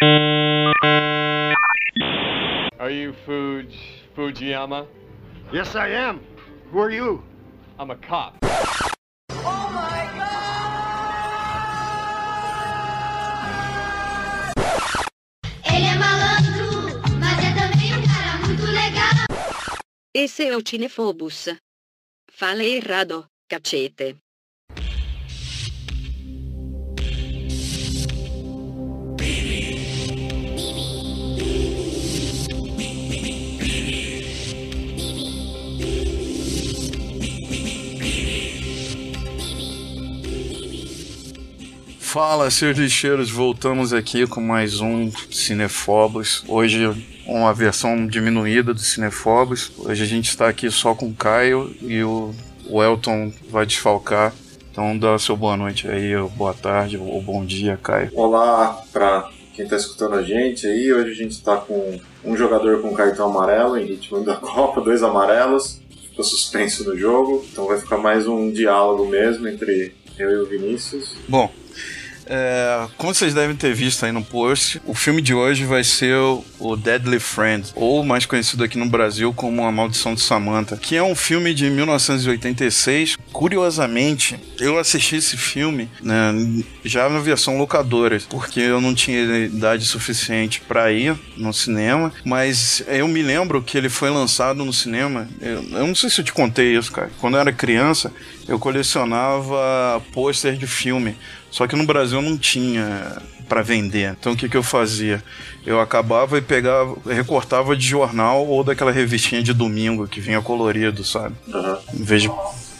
Are you Fuj Fujiyama? Yes, I am. Who are you? I'm a cop. Ele é malandro, mas é também um cara muito legal. Esse é o Cinefobus. Falei errado, cacete. Fala, seus lixeiros, voltamos aqui com mais um Cinefobos. Hoje uma versão diminuída do Cinefobos. Hoje a gente está aqui só com o Caio e o, o Elton vai desfalcar. Então dá seu boa noite aí, boa tarde, ou bom dia, Caio. Olá para quem está escutando a gente aí. Hoje a gente está com um jogador com cartão amarelo em ritmo da Copa, dois amarelos. Ficou suspenso no jogo, então vai ficar mais um diálogo mesmo entre eu e o Vinícius. Bom, é, como vocês devem ter visto aí no post, o filme de hoje vai ser o, Deadly Friend, ou mais conhecido aqui no Brasil como A Maldição de Samantha, que é um filme de 1986. Curiosamente, eu assisti esse filme né, já na versão locadora, porque eu não tinha idade suficiente para ir no cinema, mas eu me lembro que ele foi lançado no cinema. Eu, eu não sei se eu te contei isso, cara. Quando eu era criança, eu colecionava pôster de filme. Só que no Brasil não tinha para vender. Então o que, que eu fazia? Eu acabava e pegava, recortava de jornal ou daquela revistinha de domingo que vinha colorido, sabe? Uhum. Em vez de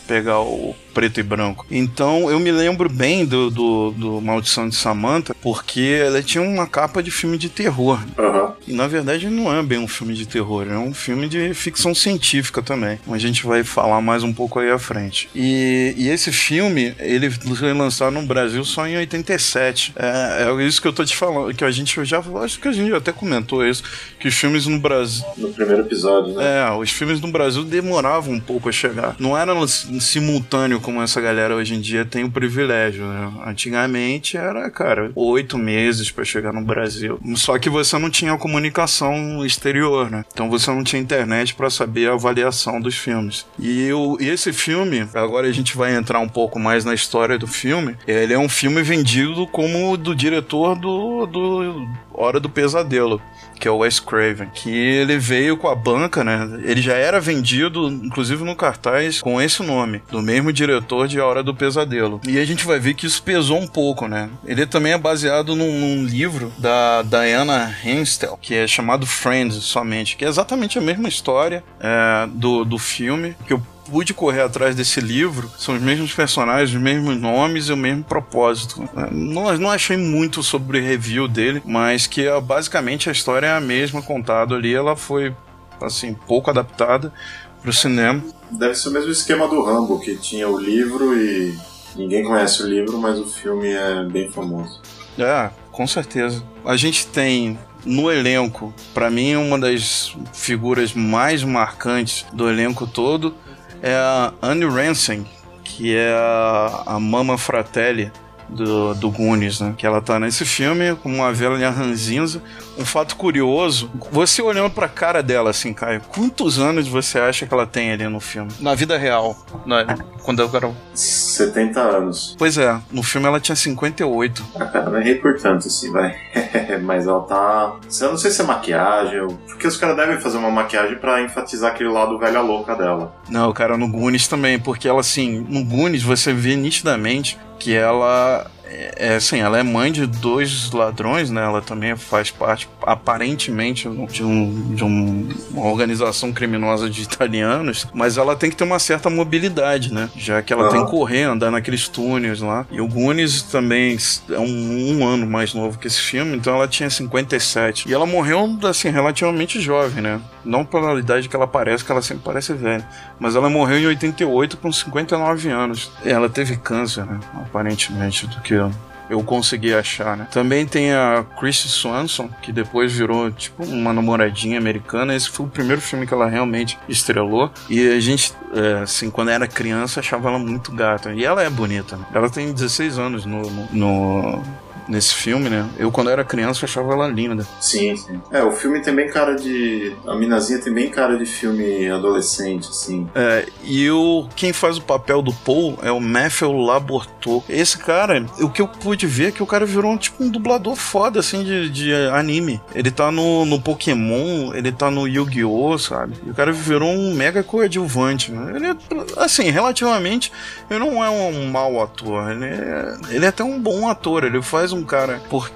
pegar o preto e branco. Então eu me lembro bem do, do, do Maldição de Samantha, porque ela tinha uma capa de filme de terror. Uhum. E na verdade não é bem um filme de terror, é um filme de ficção científica também. A gente vai falar mais um pouco aí à frente. E, e esse filme, ele foi lançado no Brasil só em 87. É, é isso que eu tô te falando, que a gente já. Acho que a gente até comentou isso, que os filmes no Brasil. No primeiro episódio, né? É, os filmes no Brasil demoravam um pouco a chegar. Não era simultâneo como essa galera hoje em dia tem o privilégio, né? Antigamente era, cara, oito meses para chegar no Brasil. Só que você não tinha comunicação exterior, né? Então você não tinha internet para saber a avaliação dos filmes. E, o, e esse filme, agora a gente vai entrar um pouco mais na história do filme. Ele é um filme vendido como do diretor do, do Hora do Pesadelo que é o Wes Craven, que ele veio com a banca, né? Ele já era vendido, inclusive no cartaz, com esse nome, do mesmo diretor de A Hora do Pesadelo. E a gente vai ver que isso pesou um pouco, né? Ele também é baseado num, num livro da Diana Henstel, que é chamado Friends somente, que é exatamente a mesma história é, do, do filme, que eu pude correr atrás desse livro, são os mesmos personagens, os mesmos nomes e o mesmo propósito. Não, não achei muito sobre review dele, mas que é, basicamente a história é a mesma contada ali, ela foi assim pouco adaptada para o cinema. Deve ser o mesmo esquema do Rambo, que tinha o livro e ninguém conhece o livro, mas o filme é bem famoso. É, com certeza. A gente tem no elenco, para mim, uma das figuras mais marcantes do elenco todo é a Anne Ransome, que é a, a Mama Fratelli do, do Goonies, né? Que ela tá nesse filme com uma velha ranzinza. Um fato curioso, você olhando pra cara dela assim, Caio, quantos anos você acha que ela tem ali no filme? Na vida real, né? Quando eu era... 70 anos. Pois é, no filme ela tinha 58. Ah, cara, não errei por tanto assim, vai. Mas ela tá. Eu não sei se é maquiagem, porque os caras devem fazer uma maquiagem pra enfatizar aquele lado velha louca dela. Não, cara, no Goonies também, porque ela, assim, no Goonies você vê nitidamente que ela é, é, assim, ela é mãe de dois ladrões, né? Ela também faz parte, aparentemente, de, um, de um- uma organização criminosa de italianos, mas ela tem que ter uma certa mobilidade, né? Já que ela Aham. tem que correr, andar naqueles túneis lá. E o Goonies também é um, um ano mais novo que esse filme, então ela tinha 57. E ela morreu, assim, relativamente jovem, né? Não pela idade que ela parece, que ela sempre parece velha. Mas ela morreu em 88 com 59 anos. Ela teve câncer, né? Aparentemente, do que eu, eu consegui achar, né? Também tem a Chrissy Swanson, que depois virou, tipo, uma namoradinha americana. Esse foi o primeiro filme que ela realmente estrelou. E a gente, é, assim, quando era criança, achava ela muito gata. E ela é bonita, né? Ela tem 16 anos no, no, no nesse filme, né? Eu, quando era criança, achava ela linda. Sim, sim. É, o filme tem bem cara de. A minazinha tem bem cara de filme adolescente, assim. É, e o, quem faz o papel do Paul é o Matthew Laborto. Esse cara, o que eu pude ver é que o cara virou tipo um dublador foda, assim, de, de anime. Ele tá no, no Pokémon, ele tá no Yu-Gi-Oh!, sabe? E o cara virou um mega coadjuvante. Né? Ele é, assim, relativamente, ele não é um mau ator. Ele é, ele é até um bom ator. Ele faz um cara por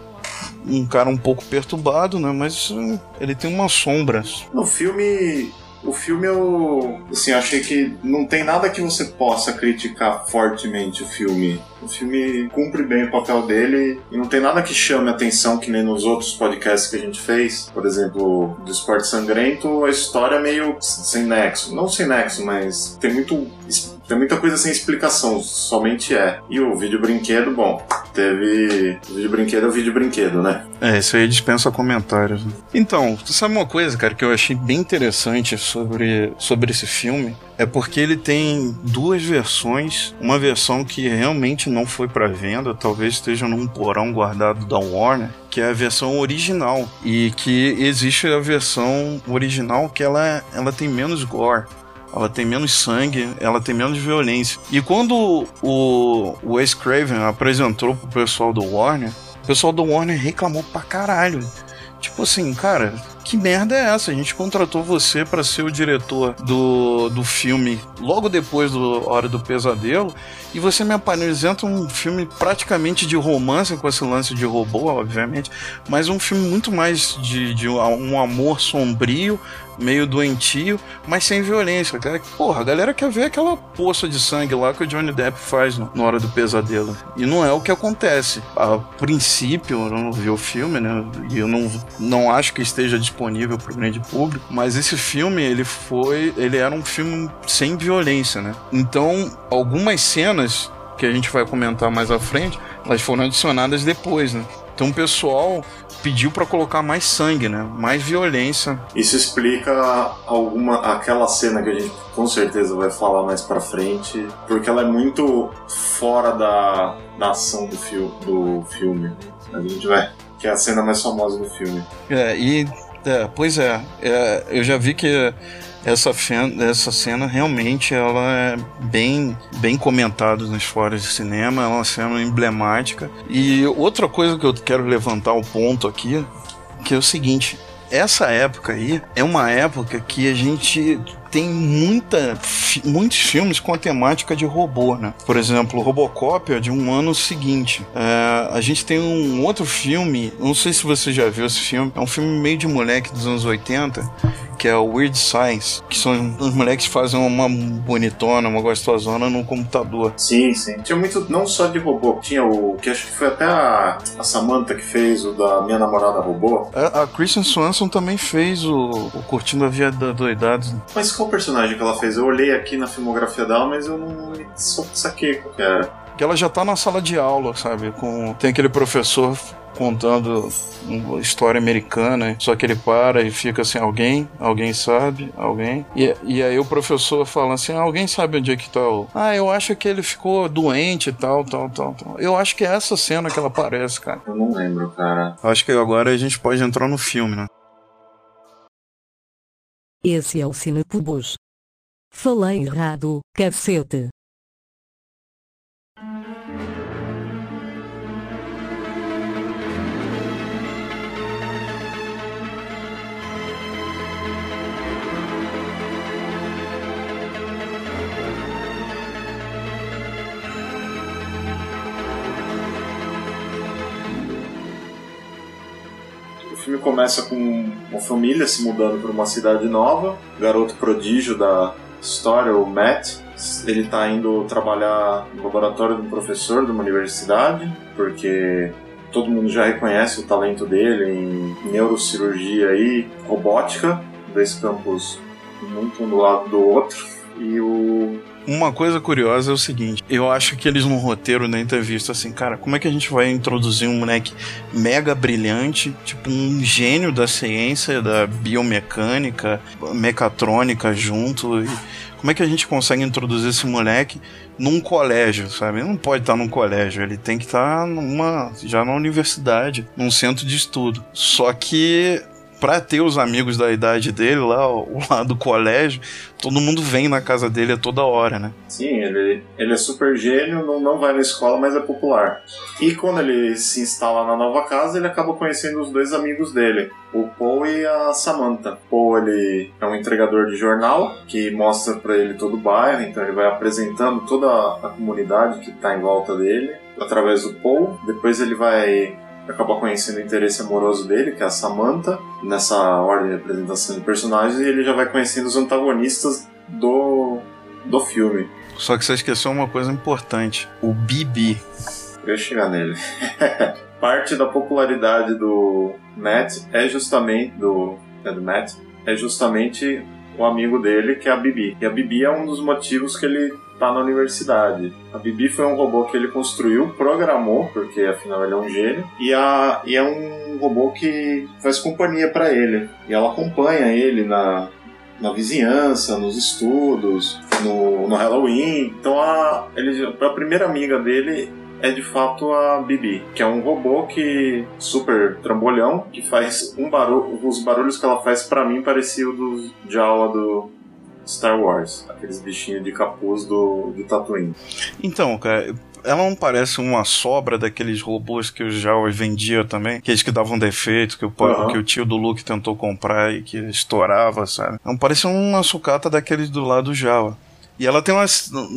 um cara um pouco perturbado, né? Mas ele tem umas sombras. No filme. O filme eu. Assim, achei que não tem nada que você possa criticar fortemente o filme. O filme cumpre bem o papel dele e não tem nada que chame atenção que nem nos outros podcasts que a gente fez. Por exemplo, do Esporte Sangrento, a história é meio sem nexo. Não sem nexo, mas tem muito tem muita coisa sem explicação, somente é. E o vídeo brinquedo, bom, teve. O vídeo brinquedo é o vídeo brinquedo, né? É, isso aí dispensa comentários. Né? Então, tu sabe uma coisa, cara, que eu achei bem interessante sobre, sobre esse filme? É porque ele tem duas versões. Uma versão que realmente não foi para venda, talvez esteja num porão guardado da Warner, que é a versão original. E que existe a versão original que ela, ela tem menos gore ela tem menos sangue, ela tem menos violência. E quando o, Wes Craven apresentou pro pessoal do Warner, o pessoal do Warner reclamou pra caralho. Tipo assim, cara, que merda é essa? A gente contratou você para ser o diretor do, do filme logo depois do Hora do Pesadelo e você me apresenta um filme praticamente de romance com esse lance de robô, obviamente, mas um filme muito mais de, de um amor sombrio, meio doentio, mas sem violência. Porra, a galera quer ver aquela poça de sangue lá que o Johnny Depp faz no, na hora do pesadelo. E não é o que acontece. A princípio, eu não vi o filme, né? E eu não, não acho que esteja disponível para o grande público, mas esse filme, ele foi. Ele era um filme sem violência, né? Então, algumas cenas que a gente vai comentar mais à frente, elas foram adicionadas depois, né? Então o pessoal pediu para colocar mais sangue, né? Mais violência. Isso explica alguma aquela cena que a gente com certeza vai falar mais para frente, porque ela é muito fora da, da ação do, fio, do filme. A gente vai que é a cena mais famosa do filme. É, e é, pois é, é, eu já vi que essa, essa cena realmente ela é bem, bem comentada nos fóruns de cinema, é uma cena emblemática. E outra coisa que eu quero levantar o ponto aqui, que é o seguinte, essa época aí é uma época que a gente tem muita, muitos filmes com a temática de robô, né? Por exemplo, Robocop é de um ano seguinte. É, a gente tem um outro filme, não sei se você já viu esse filme, é um filme meio de moleque dos anos 80, que é o Weird Science, que são os moleques que fazem uma bonitona, uma gostosona no computador. Sim, sim. Tinha muito, não só de robô, tinha o que acho que foi até a, a Samantha que fez o da Minha Namorada Robô. A, a Kristen Swanson também fez o, o Curtindo a Vida Doidados. Mas qual personagem que ela fez? Eu olhei aqui na filmografia dela, mas eu não só saquei qual que era. Que ela já tá na sala de aula, sabe? Com, tem aquele professor contando uma história americana, só que ele para e fica assim, alguém, alguém sabe, alguém. E, e aí o professor fala assim, alguém sabe onde é que tá o... Ah, eu acho que ele ficou doente e tal, tal, tal, tal. Eu acho que é essa cena que ela aparece, cara. Eu não lembro, cara. Acho que agora a gente pode entrar no filme, né? Esse é o Cinepubos. Falei errado, cacete. filme começa com uma família se mudando para uma cidade nova. O garoto prodígio da história, o Matt, ele está indo trabalhar no laboratório de um professor de uma universidade, porque todo mundo já reconhece o talento dele em neurocirurgia e robótica, dois campos muito um do lado do outro. E o uma coisa curiosa é o seguinte: eu acho que eles no roteiro da entrevista, assim, cara, como é que a gente vai introduzir um moleque mega brilhante, tipo um gênio da ciência, da biomecânica, mecatrônica junto? E como é que a gente consegue introduzir esse moleque num colégio, sabe? Ele não pode estar num colégio, ele tem que estar numa já na universidade, num centro de estudo. Só que pra ter os amigos da idade dele lá, lá do colégio, todo mundo vem na casa dele a toda hora, né? Sim, ele, ele é super gênio, não, não vai na escola, mas é popular. E quando ele se instala na nova casa, ele acaba conhecendo os dois amigos dele, o Paul e a Samantha. Paul ele é um entregador de jornal que mostra para ele todo o bairro, então ele vai apresentando toda a comunidade que está em volta dele através do Paul. Depois ele vai acabar conhecendo o interesse amoroso dele, que é a Samantha, nessa ordem de apresentação de personagens, e ele já vai conhecendo os antagonistas do, do filme. Só que você esqueceu uma coisa importante: o Bibi. Eu ia chegar nele. Parte da popularidade do Matt é justamente do, é do Matt é justamente o amigo dele, que é a Bibi. E a Bibi é um dos motivos que ele tá na universidade. A Bibi foi um robô que ele construiu, programou, porque afinal ele é um gênio, e, a, e é um robô que faz companhia para ele. E ela acompanha ele na, na vizinhança, nos estudos, no, no Halloween. Então a, ele, a primeira amiga dele é de fato a Bibi, que é um robô que super trambolhão, que faz um barulho, os barulhos que ela faz para mim parecia o do Jawa do Star Wars, aqueles bichinhos de capuz do de Tatooine. Então, cara, ela não parece uma sobra daqueles robôs que o Jawa vendia também, aqueles que davam defeito, que o, Aham. que o tio do Luke tentou comprar e que estourava, sabe? Não parece uma sucata daqueles do lado do Jawa. E ela tem, uma,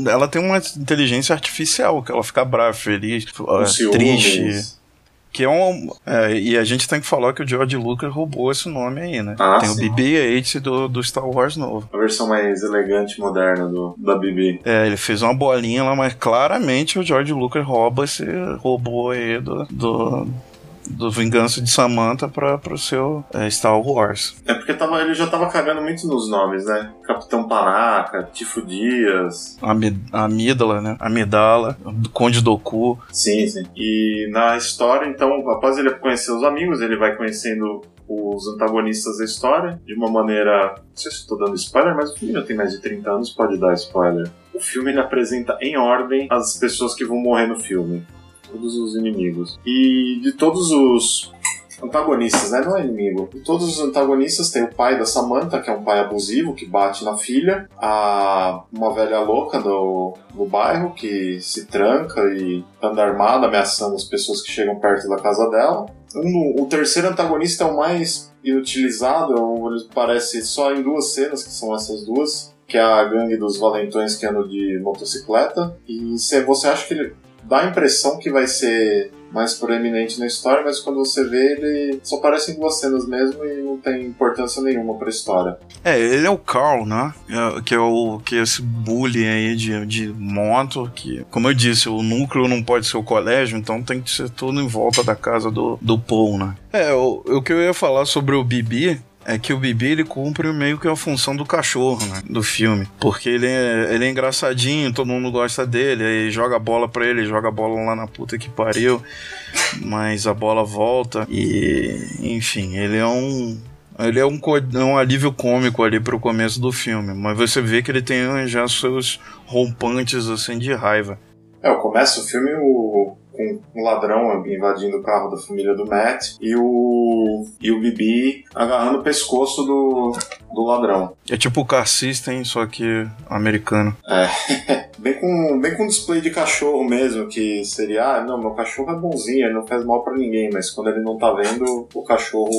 ela tem uma inteligência artificial, que ela fica brava, feliz, eh, ciúmes. Que é um. é, e a gente tem que falar que o George Lucas roubou esse nome aí, né? Ah, tem sim. o BB-8 do, do Star Wars novo. A versão mais elegante e moderna do, da Bibi. É, ele fez uma bolinha lá, mas claramente o George Lucas rouba esse robô aí do, do, do Vingança de Samantha pra, pro seu é, Star Wars. É porque tava, ele já tava cagando muito nos nomes, né? Capitão Panaca, Tifo Dias. Ami- Amídala, né? Amidala, do Conde Doku. Sim, sim. E na história, então, após ele conhecer os amigos, ele vai conhecendo os antagonistas da história de uma maneira. Não sei se estou dando spoiler, mas o filme já tem mais de 30 anos, pode dar spoiler. O filme ele apresenta em ordem as pessoas que vão morrer no filme. Todos os inimigos. E de todos os antagonistas, né? Não é inimigo. De todos os antagonistas tem o pai da Samantha, que é um pai abusivo, que bate na filha. A, uma velha louca do, do bairro, que se tranca e anda armada, ameaçando as pessoas que chegam perto da casa dela. Um- o terceiro antagonista é o mais inutilizado, é ele aparece só em duas cenas, que são essas duas. Que é a gangue dos valentões que andam de motocicleta. E você acha que ele dá a impressão que vai ser mais proeminente na história, mas quando você vê, ele só aparece em duas cenas mesmo e não tem importância nenhuma pra história. É, ele é o Carl, né? É, que é o que é esse bully aí de, de moto, que, como eu disse, o núcleo não pode ser o colégio, então tem que ser tudo em volta da casa do, do Paul, né? É, o, o que eu ia falar sobre o Bibi é que o Bibi ele cumpre meio que a função do cachorro, né? Do filme. Porque ele é, ele é engraçadinho, todo mundo gosta dele, aí joga a bola pra ele, joga a bola lá na puta que pariu, mas a bola volta e, enfim, ele é um. Ele é um, é um alívio cômico ali pro começo do filme, mas você vê que ele tem já seus rompantes assim de raiva. É, começa o filme o, com um ladrão invadindo o carro da família do Matt e o, e o Bibi agarrando o pescoço do, do ladrão. É tipo o Car System, só que americano. Bem com, bem com display de cachorro mesmo, que seria, ah, não, meu cachorro é bonzinho, ele não faz mal pra ninguém, mas quando ele não tá vendo, o cachorro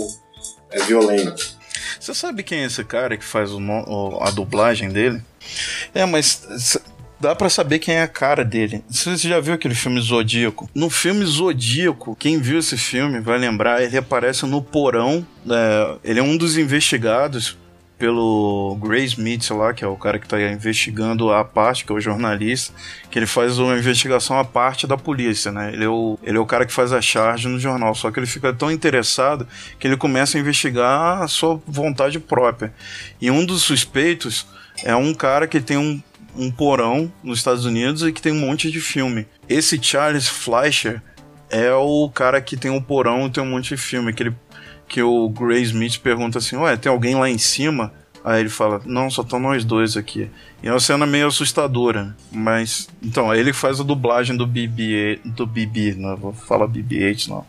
é violento. Você sabe quem é esse cara que faz o o- a dublagem dele? É, mas dá pra saber quem é a cara dele. Você já viu aquele filme Zodíaco? No filme Zodíaco, quem viu esse filme vai lembrar, ele aparece no porão. é, ele é um dos investigados pelo Gray Smith lá, que é o cara que tá investigando a parte, que é o jornalista, que ele faz uma investigação à parte da polícia, né? Ele é o, ele é o cara que faz a charge no jornal, só que ele fica tão interessado que ele começa a investigar a sua vontade própria. E um dos suspeitos é um cara que tem um, um porão nos Estados Unidos e que tem um monte de filme. Esse Charles Fleischer é o cara que tem um porão e tem um monte de filme, que ele que o Gray Smith pergunta assim: Ué, tem alguém lá em cima Aí ele fala, não, só estão nós dois aqui. E é uma cena meio assustadora, mas... Então, aí ele faz a dublagem do BB, do BB, não vou falar BB-8 não,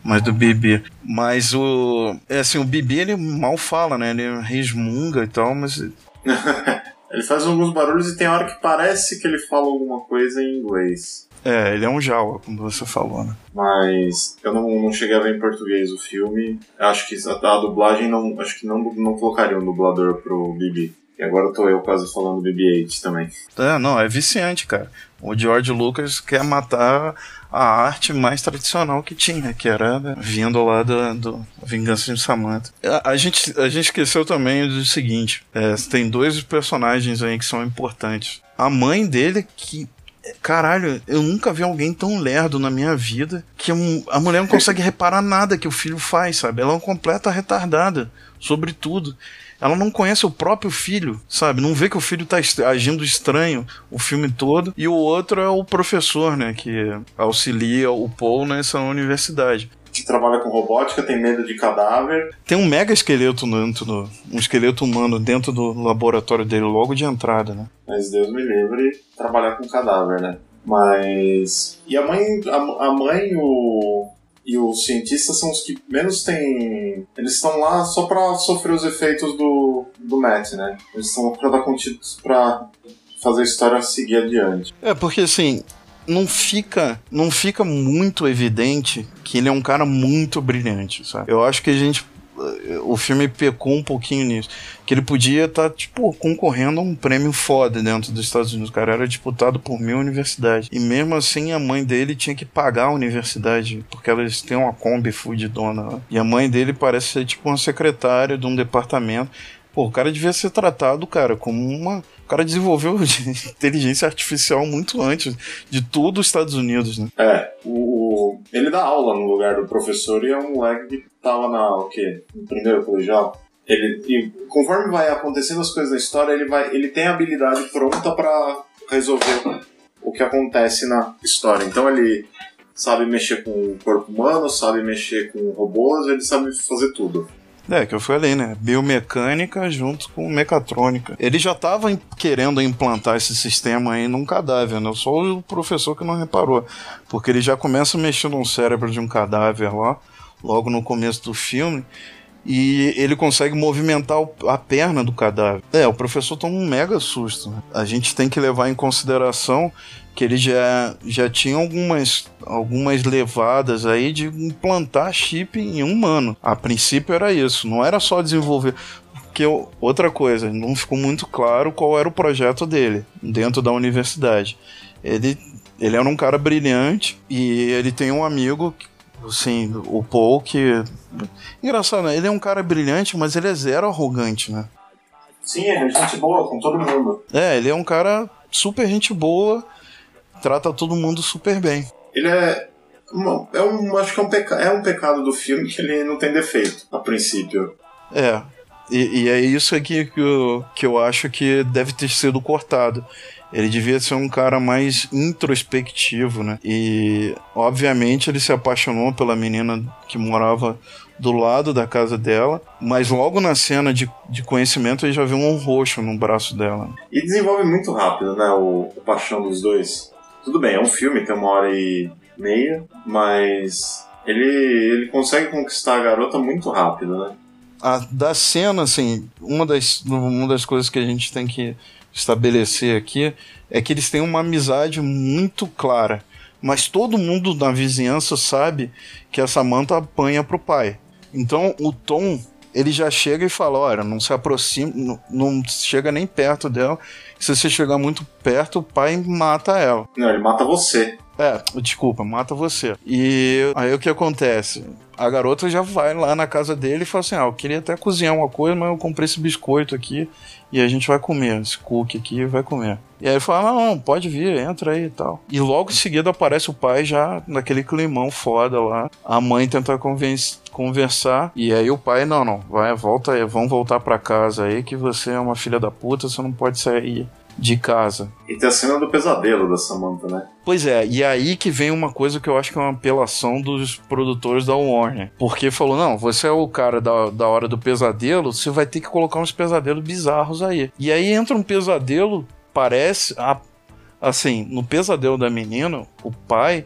mas do BB. Mas o... É assim, o BB ele mal fala, né? Ele resmunga e tal, mas... ele faz alguns barulhos e tem hora que parece que ele fala alguma coisa em inglês. É, ele é um Jawa, como você falou, né? Mas eu não, não cheguei a ver em português o filme. Acho que a, a dublagem não. Acho que não, não colocaria um dublador pro Bibi. E agora tô eu quase falando BB-8 também. É, não, é viciante, cara. O George Lucas quer matar a arte mais tradicional que tinha, que era vindo lá do, do Vingança de Samantha. A, a, gente, a gente esqueceu também do seguinte: é, tem dois personagens aí que são importantes. A mãe dele, que Caralho, eu nunca vi alguém tão lerdo na minha vida que a mulher não consegue reparar nada que o filho faz, sabe? Ela é uma completa retardada sobre tudo. Ela não conhece o próprio filho, sabe? Não vê que o filho tá agindo estranho o filme todo. E o outro é o professor, né? Que auxilia o Paul nessa universidade que trabalha com robótica tem medo de cadáver. Tem um mega esqueleto dentro do, um esqueleto humano dentro do laboratório dele logo de entrada, né? Mas Deus me livre trabalhar com cadáver, né? Mas e a mãe, a, a mãe o e os cientistas são os que menos têm. Eles estão lá só para sofrer os efeitos do, do Matt, né? Eles estão para dar contidos para fazer a história seguir adiante. É, porque assim, não fica, não fica muito evidente que ele é um cara muito brilhante, sabe? Eu acho que a gente o filme pecou um pouquinho nisso. Que ele podia estar, tá, tipo, concorrendo a um prêmio foda dentro dos Estados Unidos. O cara era disputado por mil universidades. E mesmo assim, a mãe dele tinha que pagar a universidade, porque elas têm uma Kombi fudidona. E a mãe dele parece ser, tipo, uma secretária de um departamento. Pô, o cara devia ser tratado, cara, como uma cara desenvolveu inteligência artificial muito antes de todo os Estados Unidos, né? É, o, ele dá aula no lugar do professor e é um moleque que tava na, o quê? No primeiro colegial. Ele, e conforme vai acontecendo as coisas na história, ele, vai, ele tem a habilidade pronta para resolver o que acontece na história. Então ele sabe mexer com o corpo humano, sabe mexer com robôs, ele sabe fazer tudo. É, que eu falei, né? Biomecânica junto com mecatrônica. Ele já estava querendo implantar esse sistema aí num cadáver, né? Só o professor que não reparou. Porque ele já começa mexendo no cérebro de um cadáver lá, logo no começo do filme e ele consegue movimentar a perna do cadáver. É, o professor toma um mega susto. Né? A gente tem que levar em consideração que ele já, já tinha algumas, algumas levadas aí de implantar chip em humano. A princípio era isso, não era só desenvolver. Porque outra coisa, não ficou muito claro qual era o projeto dele dentro da universidade. Ele, ele era um cara brilhante e ele tem um amigo assim, o Paul que. Engraçado, né? Ele é um cara brilhante, mas ele é zero arrogante, né? Sim, ele é gente boa com todo mundo. É, ele é um cara super gente boa trata todo mundo super bem. Ele é. é um, acho que é um, peca, é um pecado do filme que ele não tem defeito, a princípio. É. E, e é isso aqui que eu, que eu acho que deve ter sido cortado. Ele devia ser um cara mais introspectivo, né? E, obviamente, ele se apaixonou pela menina que morava do lado da casa dela, mas logo na cena de, de conhecimento ele já viu um roxo no braço dela. E desenvolve muito rápido, né? O, o paixão dos dois. Tudo bem, é um filme, tem uma hora e meia, mas ele, ele consegue conquistar a garota muito rápido, né? A, da cena, assim, uma das, uma das coisas que a gente tem que estabelecer aqui é que eles têm uma amizade muito clara. Mas todo mundo na vizinhança sabe que a Samantha apanha pro pai. Então o Tom, ele já chega e fala: olha, não se aproxima, não, não chega nem perto dela se você chegar muito perto, o pai mata ela. Não, ele mata você. É, desculpa, mata você. E aí o que acontece? A garota já vai lá na casa dele e fala assim: Ah, eu queria até cozinhar uma coisa, mas eu comprei esse biscoito aqui e a gente vai comer, esse cookie aqui e vai comer. E aí ele fala: Não, não, pode vir, entra aí e tal. E logo em seguida aparece o pai já naquele climão foda lá. A mãe tenta conversar e aí o pai: Não, não, vai, volta aí, vamos voltar para casa aí que você é uma filha da puta, você não pode sair de casa. E tem a cena do pesadelo da Samantha, né? Pois é, e aí que vem uma coisa que eu acho que é uma apelação dos produtores da Warner. Porque falou: não, você é o cara da, da hora do pesadelo, você vai ter que colocar uns pesadelos bizarros aí. E aí entra um pesadelo, parece. a- assim, no pesadelo da menina, o pai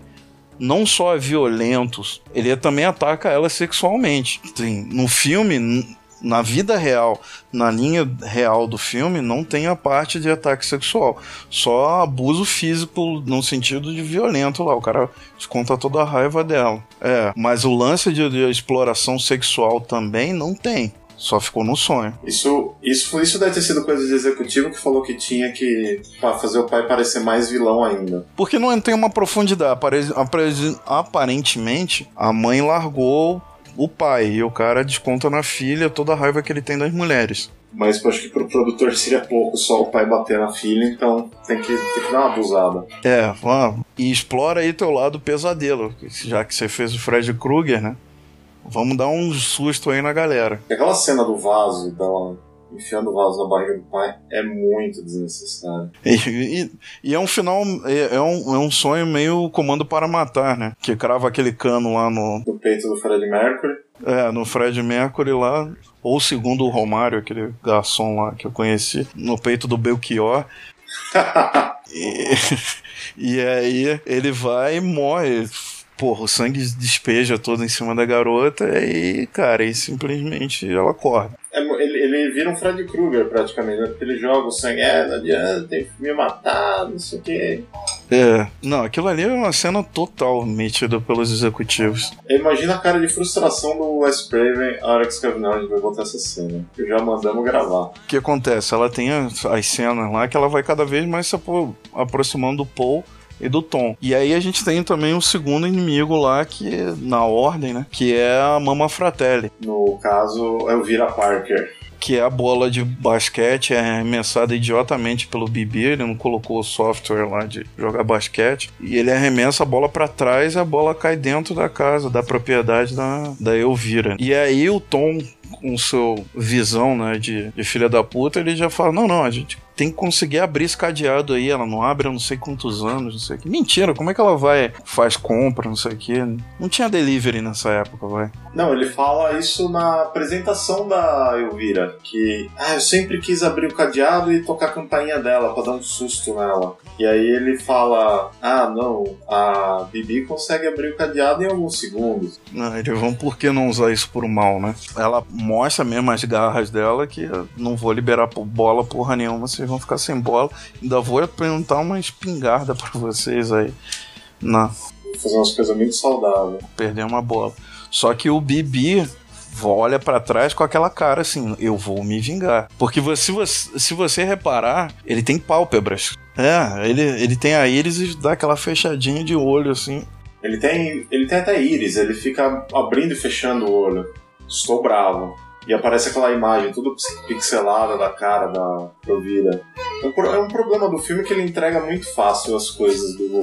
não só é violento, ele também ataca ela sexualmente. Sim, no filme, na vida real, na linha real do filme, não tem a parte de ataque sexual. Só abuso físico no sentido de violento lá. O cara desconta toda a raiva dela. É, mas o lance de, de exploração sexual também não tem. Só ficou no sonho. Isso, isso, isso deve ter sido coisa de executivo que falou que tinha que fazer o pai parecer mais vilão ainda. Porque não tem uma profundidade. Apare- apare- Aparentemente, a mãe largou o pai e o cara desconta na filha toda a raiva que ele tem das mulheres. Mas eu acho que pro produtor seria pouco só o pai bater na filha, então tem que, tem que dar uma abusada. É, vamos. E explora aí teu lado pesadelo. Já que você fez o Fred Krueger, né? Vamos dar um susto aí na galera. Aquela cena do vaso, dela enfiando o vaso na barriga do pai, é muito desnecessário. E, e- e é um final, é, é um, é um sonho meio comando para matar, né? Que crava aquele cano lá no, No peito do Fred Mercury. é, no Fred Mercury lá, ou segundo o Romário, aquele garçom lá que eu conheci, no peito do Belchior. E, e aí ele vai e morre. Porra, o sangue despeja todo em cima da garota e, cara, e simplesmente ela acorda. É, ele, ele vira um Fred Krueger praticamente, né? Porque ele joga o sangue, é, não adianta, tem que me matar, não sei o quê. É, não, aquilo ali é uma cena total metida pelos executivos. Imagina a cara de frustração do Wes Craven a hora que gente vai botar essa cena. Que já mandamos gravar. O que acontece? Ela tem as, as cenas lá que ela vai cada vez mais se apro- aproximando do Paul e do Tom. E aí a gente tem também o segundo inimigo lá, que na ordem, né? Que é a Mama Fratelli. No caso, é o Vira Parker. Que é a bola de basquete é arremessada idiotamente pelo Bibi. Ele não colocou o software lá de jogar basquete. E ele arremessa a bola pra trás e a bola cai dentro da casa, da propriedade da, da Elvira. E aí o Tom, com seu visão né, de, de filha da puta, ele já fala: Não, não, a gente tem que conseguir abrir esse cadeado aí. Ela não abre há não sei quantos anos, não sei o que. Mentira, como é que ela vai, faz compra, não sei o que. Não tinha delivery nessa época, vai. Não, ele fala isso na apresentação da Elvira, que ah, eu sempre quis abrir o cadeado e tocar a campainha dela pra dar um susto nela. E aí ele fala: Ah, não, a Bibi consegue abrir o cadeado em alguns segundos. Não, eles vão por que não usar isso por mal, né? Ela mostra mesmo as garras dela que não vou liberar bola porra nenhuma, vocês vão ficar sem bola. Ainda vou apresentar uma espingarda pra vocês aí. Não, Vou fazer umas coisas muito saudáveis. perder uma bola. Só que o Bibi olha pra trás com aquela cara assim, eu vou me vingar. Porque se você, se você reparar, ele tem pálpebras. É, ele, ele tem a íris e dá aquela fechadinha de olho assim. Ele tem, ele tem até íris, ele fica abrindo e fechando o olho. Estou bravo. E aparece aquela imagem tudo pixelada da cara da Elvira. É um, é um problema do filme que ele entrega muito fácil as coisas do,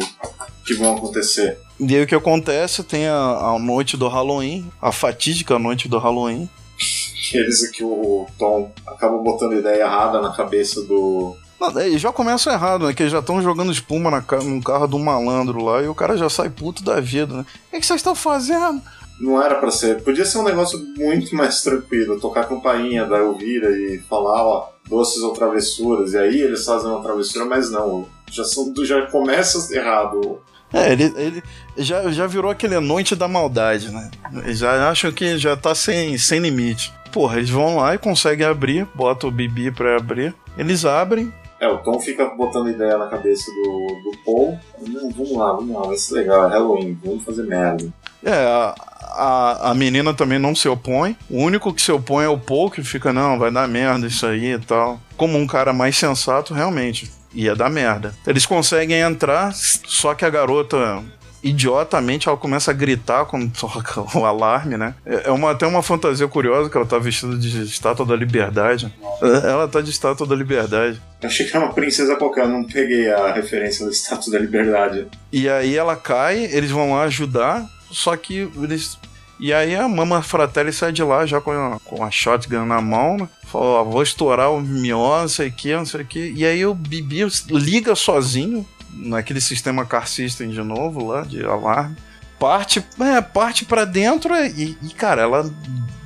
que vão acontecer. E aí o que acontece? Tem a, a noite do Halloween, a fatídica noite do Halloween. Eles que o Tom acaba botando ideia errada na cabeça do. Não, aí já começa errado, né? Que eles já estão jogando espuma na, no carro do malandro lá e o cara já sai puto da vida, né? O que vocês estão fazendo? Não era pra ser. Podia ser um negócio muito mais tranquilo. Tocar campainha da Elvira e falar, ó, doces ou travessuras. E aí eles fazem uma travessura, mas não. Já, são, já começa errado. É, ele, ele já, já virou aquele noite da maldade, né? Eles já acham que já tá sem, sem limite. Porra, eles vão lá e conseguem abrir, bota o Bibi pra abrir. Eles abrem, É, o Tom fica botando ideia na cabeça do, do Paul. Não, vamos lá, vamos lá, vai ser legal, é Halloween, vamos fazer merda. É, a, a, menina também não se opõe. O único que se opõe é o Paul, que fica, não, vai dar merda isso aí e tal. Como um cara mais sensato, realmente, ia dar merda. Eles conseguem entrar, só que a garota. Idiotamente ela começa a gritar quando toca o alarme, né? É é uma, até uma fantasia curiosa que ela tá vestida de estátua da liberdade. É, Ela tá de estátua da liberdade. Eu achei que era uma princesa qualquer, eu não peguei a referência do Status da Liberdade. E aí ela cai, eles vão lá ajudar, só que eles E aí a Mama Fratelli sai de lá já com a, com a shotgun na mão, né? Falou, ó, vou estourar o mió, não sei o que, não sei o que. E aí o Bibi liga sozinho naquele sistema car system de novo lá, de alarme. Parte, é, parte pra dentro e, e, cara, ela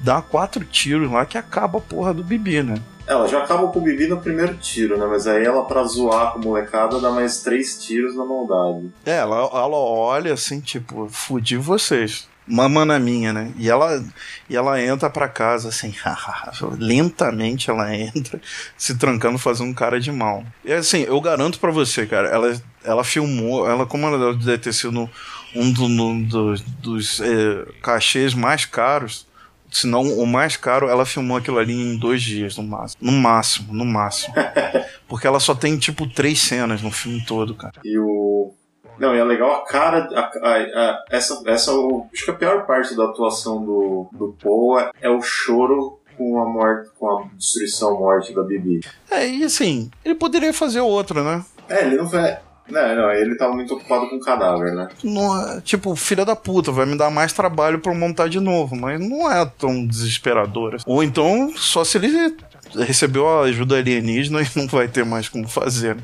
dá quatro tiros lá que acaba a porra do Bibi, né? Ela já acaba com o Bibi no primeiro tiro, né? Mas aí ela, pra zoar com a molecada, dá mais três tiros na maldade. É, ela, ela olha assim, tipo, fudi vocês. Mamana minha, né? E ela, e ela entra pra casa assim, lentamente ela entra, se trancando, fazendo um cara de mal. E assim, eu garanto para você, cara, ela, ela filmou, ela, como ela deve ter sido um do, no, do, dos é, cachês mais caros se não o mais caro, ela filmou aquilo ali em dois dias, no máximo. No máximo, no máximo. Porque ela só tem, tipo, três cenas no filme todo, cara. E o. Não, e é legal a cara. A, a, a, essa, essa, acho que a pior parte da atuação do, do Paul é, é o choro com a morte, com a destruição morte da Bibi. É, e assim, ele poderia fazer outra, né? É, ele não vai. Não, não, ele tava muito ocupado com o cadáver, né? Não, tipo, filha da puta, vai me dar mais trabalho pra eu montar de novo, mas não é tão desesperador. Ou então, só se ele recebeu a ajuda alienígena e não vai ter mais como fazer. Né?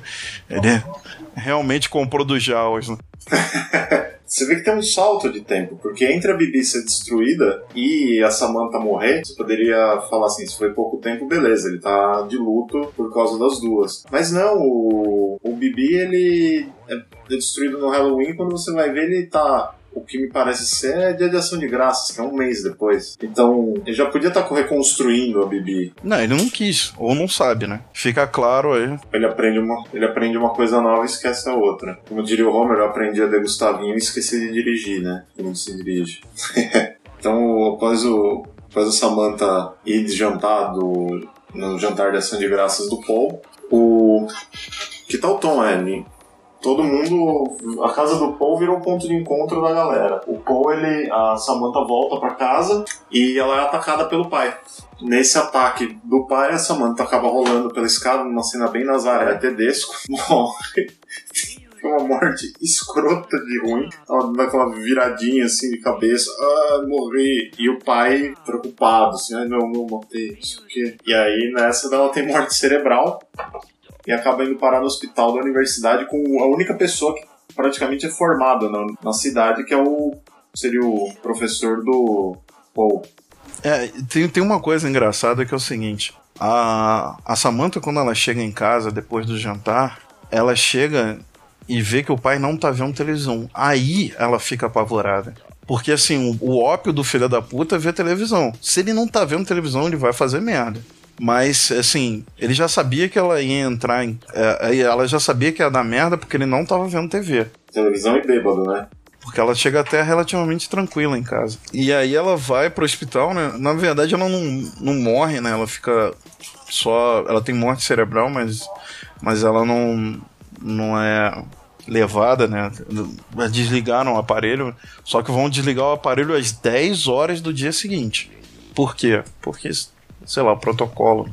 Ele realmente comprou dos Jawas, né? Você vê que tem um salto de tempo, porque entre a Bibi ser destruída e a Samantha morrer, você poderia falar assim, se foi pouco tempo, beleza, ele tá de luto por causa das duas. Mas não, o, o Bibi, ele é destruído no Halloween, quando você vai ver, ele tá o que me parece ser é Dia de Ação de Graças, que é um mês depois. Então, ele já podia estar reconstruindo a Bibi. Não, ele não quis, ou não sabe, né? Fica claro aí. Ele aprende uma, ele aprende uma coisa nova e esquece a outra. Como diria o Homer, eu aprendi a degustar vinho e esqueci de dirigir, né? Como se dirige. então, após o após a Samantha ir de jantar do, no jantar de ação de graças do Paul, o que tal o Tom Annie? Todo mundo. A casa do Paul virou um ponto de encontro da galera. O Paul, ele. A Samantha volta para casa e ela é atacada pelo pai. Nesse ataque do pai, a Samantha acaba rolando pela escada, numa cena bem Nazaré Tedesco. Morre. uma morte escrota de ruim. Ela aquela viradinha assim de cabeça. Ah, morri. E o pai preocupado, assim, ah, não, não matei, isso aqui. E aí nessa ela tem morte cerebral e acaba indo parar no hospital da universidade com a única pessoa que praticamente é formada na, na cidade, que é o seria o professor do Paul. É, tem, tem uma coisa engraçada que é o seguinte: a, a Samantha, quando ela chega em casa depois do jantar, ela chega e vê que o pai não tá vendo televisão. Aí ela fica apavorada. Porque assim, o, ópio do filho da puta é ver televisão. Se ele não tá vendo televisão, ele vai fazer merda. Mas, assim, ele já sabia que ela ia entrar em. É, ela já sabia que ia dar merda porque ele não tava vendo TV. Televisão e bêbado, né? Porque ela chega até relativamente tranquila em casa. E aí ela vai pro hospital, né? Na verdade, ela não, não morre, né? Ela fica só. Ela tem morte cerebral, mas, mas ela não, não é levada, né? Desligaram o aparelho, só que vão desligar o aparelho às 10 horas do dia seguinte. Por quê? Porque sei lá, protocolo.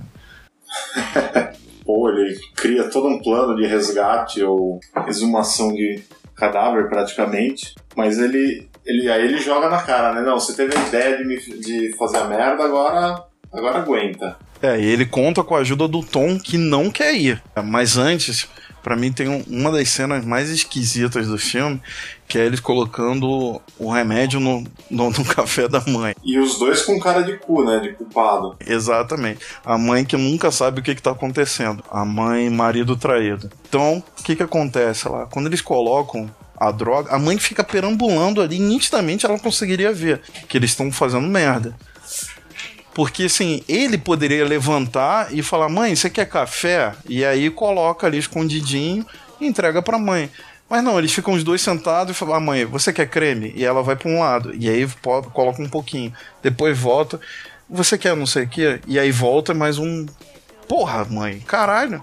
Pô, ele cria todo um plano de resgate ou exumação de cadáver praticamente, mas ele, ele aí ele joga na cara, né? Não, você teve a ideia de, me, de fazer a merda, agora, agora aguenta. É, e ele conta com a ajuda do Tom que não quer ir. Mas antes, para mim tem um, uma das cenas mais esquisitas do filme, que é eles colocando o remédio no, no, no, café da mãe. E os dois com cara de cu, né? De culpado. Exatamente. A mãe que nunca sabe o que, está acontecendo. A mãe marido traído. Então, o que que acontece lá? Quando eles colocam a droga, a mãe fica perambulando ali, nitidamente ela conseguiria ver que eles estão fazendo merda. Porque assim, ele poderia levantar e falar: mãe, você quer café? E aí coloca ali escondidinho e entrega pra mãe. Mas não, eles ficam os dois sentados e falam: ah, mãe, você quer creme? E ela vai pra um lado. E aí coloca um pouquinho. Depois volta. Você quer não sei o que? E aí volta mais um. Porra, mãe, caralho.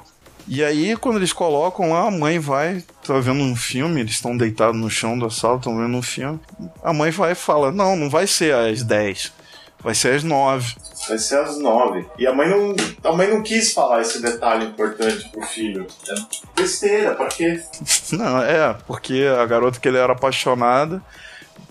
E aí, quando eles colocam lá, a mãe vai, tá vendo um filme, eles estão deitados no chão da sala, estão vendo um filme. A mãe vai e fala: Não, não vai ser às 10 Vai ser às nove. Vai ser às nove. E a mãe não, a mãe não quis falar esse detalhe importante pro filho. É besteira, pra quê? Não, é, porque a garota que ele era apaixonada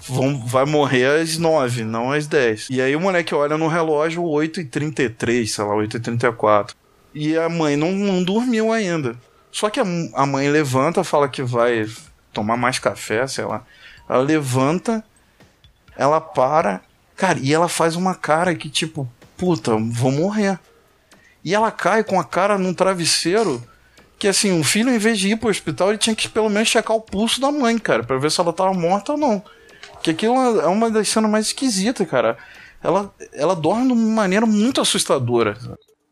vão, vai morrer às 9, não às 10. E aí o moleque olha no relógio 8h33, sei lá, 8h34. E a mãe não, não dormiu ainda. Só que a, a mãe levanta, fala que vai tomar mais café, sei lá. Ela levanta, ela para, cara, e ela faz uma cara que tipo, puta, vou morrer. E ela cai com a cara num travesseiro que assim, o filho, em vez de ir pro hospital, ele tinha que pelo menos checar o pulso da mãe, cara, para ver se ela tava morta ou não. Que aquilo é uma das cenas mais esquisitas, cara. Ela, ela dorme de uma maneira muito assustadora.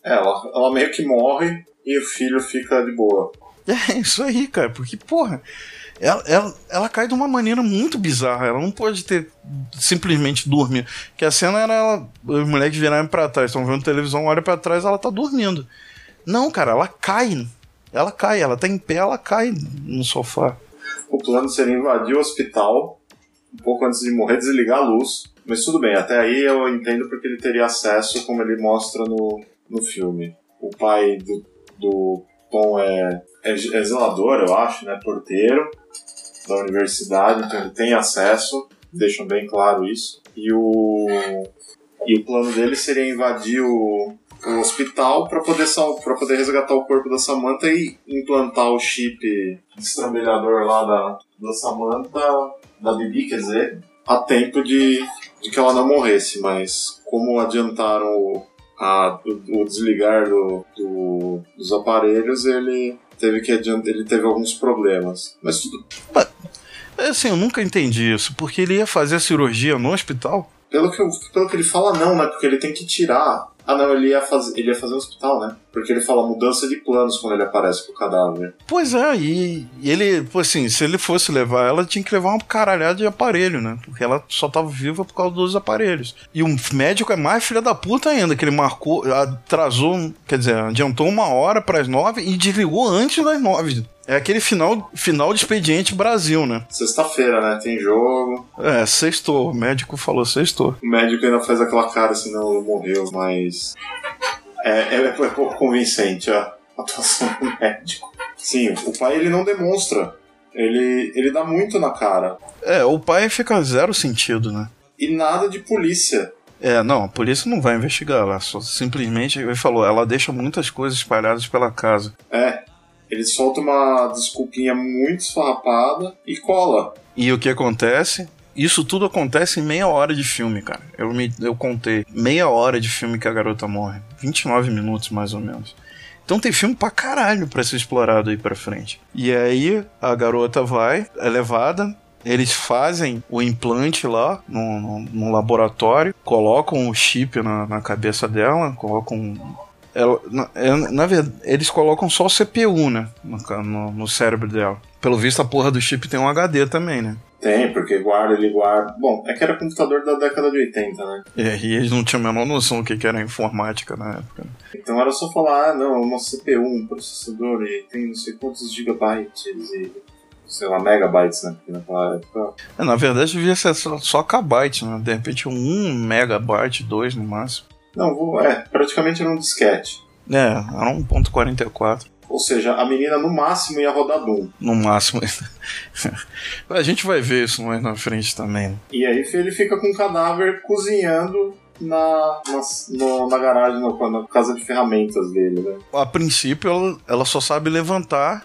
É, ela, ela meio que morre e o filho fica de boa. É isso aí, cara, porque, porra, ela, ela, ela cai de uma maneira muito bizarra. Ela não pode ter simplesmente dormir. Que a cena era ela, os moleques virarem pra trás, estão vendo televisão, olha para trás, ela tá dormindo. Não, cara, ela cai. Ela cai, ela tá em pé, ela cai no sofá. O plano seria invadir o hospital um pouco antes de morrer, desligar a luz. Mas tudo bem, até aí eu entendo porque ele teria acesso, como ele mostra no, no filme. O pai do, do Tom é, é, é zelador, eu acho, né? Porteiro da universidade, então ele tem acesso, deixam bem claro isso. E o, e o plano dele seria invadir o, o hospital para poder poder resgatar o corpo da Samantha e implantar o chip destrambelhador lá da, da Samantha, da Bibi, quer dizer, a tempo de, de que ela não morresse, mas como adiantaram o, a, o, o desligar do, do, dos aparelhos, ele teve que adiantar, ele teve alguns problemas. Mas tudo. É assim, eu nunca entendi isso, porque ele ia fazer a cirurgia no hospital. Pelo que, eu, pelo que ele fala, não, né? Porque ele tem que tirar ah, não, ele ia, faz... ele ia fazer um hospital, né? Porque ele fala mudança de planos quando ele aparece com o cadáver. Pois é, e, e ele, assim, se ele fosse levar ela, tinha que levar uma caralhada de aparelho, né? Porque ela só tava viva por causa dos aparelhos. E o médico é mais filha da puta ainda, que ele marcou, atrasou, quer dizer, adiantou uma hora para as nove e desligou antes das nove. É aquele final, final de expediente Brasil, né? Sexta-feira, né? Tem jogo. É, sextou. O médico falou sextou. O médico ainda faz aquela cara assim, não, morreu, mas. É, é, é pouco convincente a atuação do médico. Sim, o pai ele não demonstra. Ele, ele dá muito na cara. É, o pai fica zero sentido, né? E nada de polícia. É, não, a polícia não vai investigar, ela só simplesmente ele falou, ela deixa muitas coisas espalhadas pela casa. É, ele solta uma desculpinha muito esfarrapada e cola. E o que acontece? Isso tudo acontece em meia hora de filme, cara. Eu, me, eu contei. Meia hora de filme que a garota morre. 29 minutos, mais ou menos. Então tem filme pra caralho pra ser explorado aí pra frente. E aí a garota vai, é levada. Eles fazem o implante lá no, no, no laboratório, colocam o chip na, na cabeça dela, colocam ela, na, é, na verdade, eles colocam só o CPU, né? No, no, no, cérebro dela. Pelo visto, a porra do chip tem um HD também, né? Tem, porque guarda, ele guarda. Bom, é que era computador da década de 80, né? É, e eles não tinham a menor noção do que era informática na época. Então era só falar, ah, não, é uma CPU, um processador e tem não sei quantos gigabytes e sei lá, megabytes, né? Porque naquela época. É, na verdade devia ser só, só kbyte, né? De repente um megabyte, dois no máximo. Não, vou, é, praticamente era um disquete. É, era 1.44. Ou seja, a menina no máximo ia rodar Doom. No máximo. a gente vai ver isso mais na frente também. E aí ele fica com o cadáver cozinhando na, na, no, na garagem, no, na casa de ferramentas dele, né? A princípio, ela, ela só sabe levantar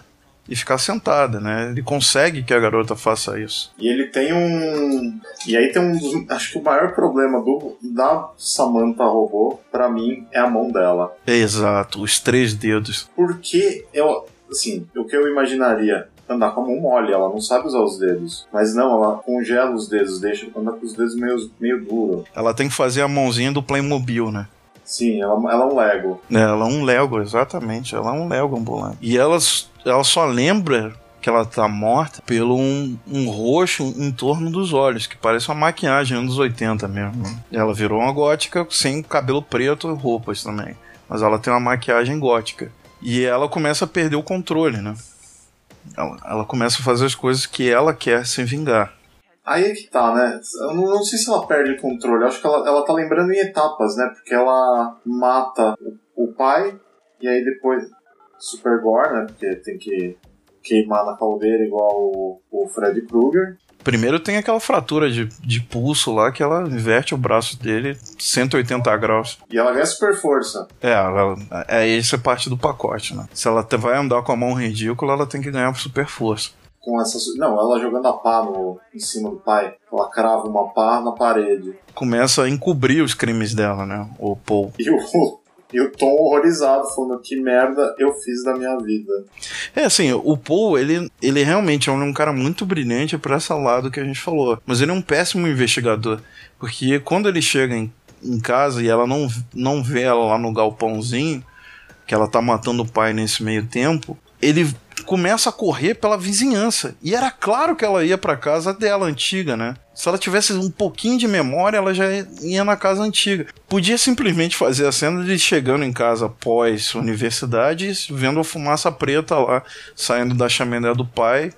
e ficar sentada, né? Ele consegue que a garota faça isso. E ele tem um. E aí tem um dos. Acho que o maior problema do da Samantha robô, para mim, é a mão dela. Exato, os três dedos. Porque eu. Assim, o que eu imaginaria andar com a mão mole, ela não sabe usar os dedos. Mas não, ela congela os dedos, deixa andar com os dedos meio, meio duro. Ela tem que fazer a mãozinha do Playmobil, né? Sim, ela, ela é um Lego. É, ela é um Lego, exatamente. Ela é um Lego ambulante. E ela, ela só lembra que ela tá morta pelo um, um roxo em torno dos olhos, que parece uma maquiagem anos 80 mesmo. Ela virou uma gótica sem cabelo preto e roupas também. Mas ela tem uma maquiagem gótica. E ela começa a perder o controle, né? Ela, ela começa a fazer as coisas que ela quer se vingar. Aí é que tá, né? Eu não, não sei se ela perde o controle. Eu acho que ela, ela tá lembrando em etapas, né? Porque ela mata o, o pai e aí depois. Super gore, né? Porque tem que queimar na caldeira igual o, o Fred Krueger. Primeiro tem aquela fratura de, de pulso lá que ela inverte o braço dele 180 graus. E ela ganha super força. É, ela, é isso é parte do pacote, né? Se ela vai andar com a mão ridícula, ela tem que ganhar super força. Com essa. Não, ela jogando a pá no, em cima do pai. Ela crava uma pá na parede. Começa a encobrir os crimes dela, né? O Paul. E o, e o Tom horrorizado, falando que merda eu fiz da minha vida. É assim, o Paul, ele, ele realmente é um cara muito brilhante pra esse lado que a gente falou. Mas ele é um péssimo investigador. Porque quando ele chega em, em casa e ela não, não vê ela lá no galpãozinho, que ela tá matando o pai nesse meio tempo, ele começa a correr pela vizinhança. E era claro que ela ia pra casa dela, antiga, né? Se ela tivesse um pouquinho de memória, ela já ia na casa antiga. Podia simplesmente fazer a cena de chegando em casa após universidade vendo a fumaça preta lá, saindo da chaminé do pai,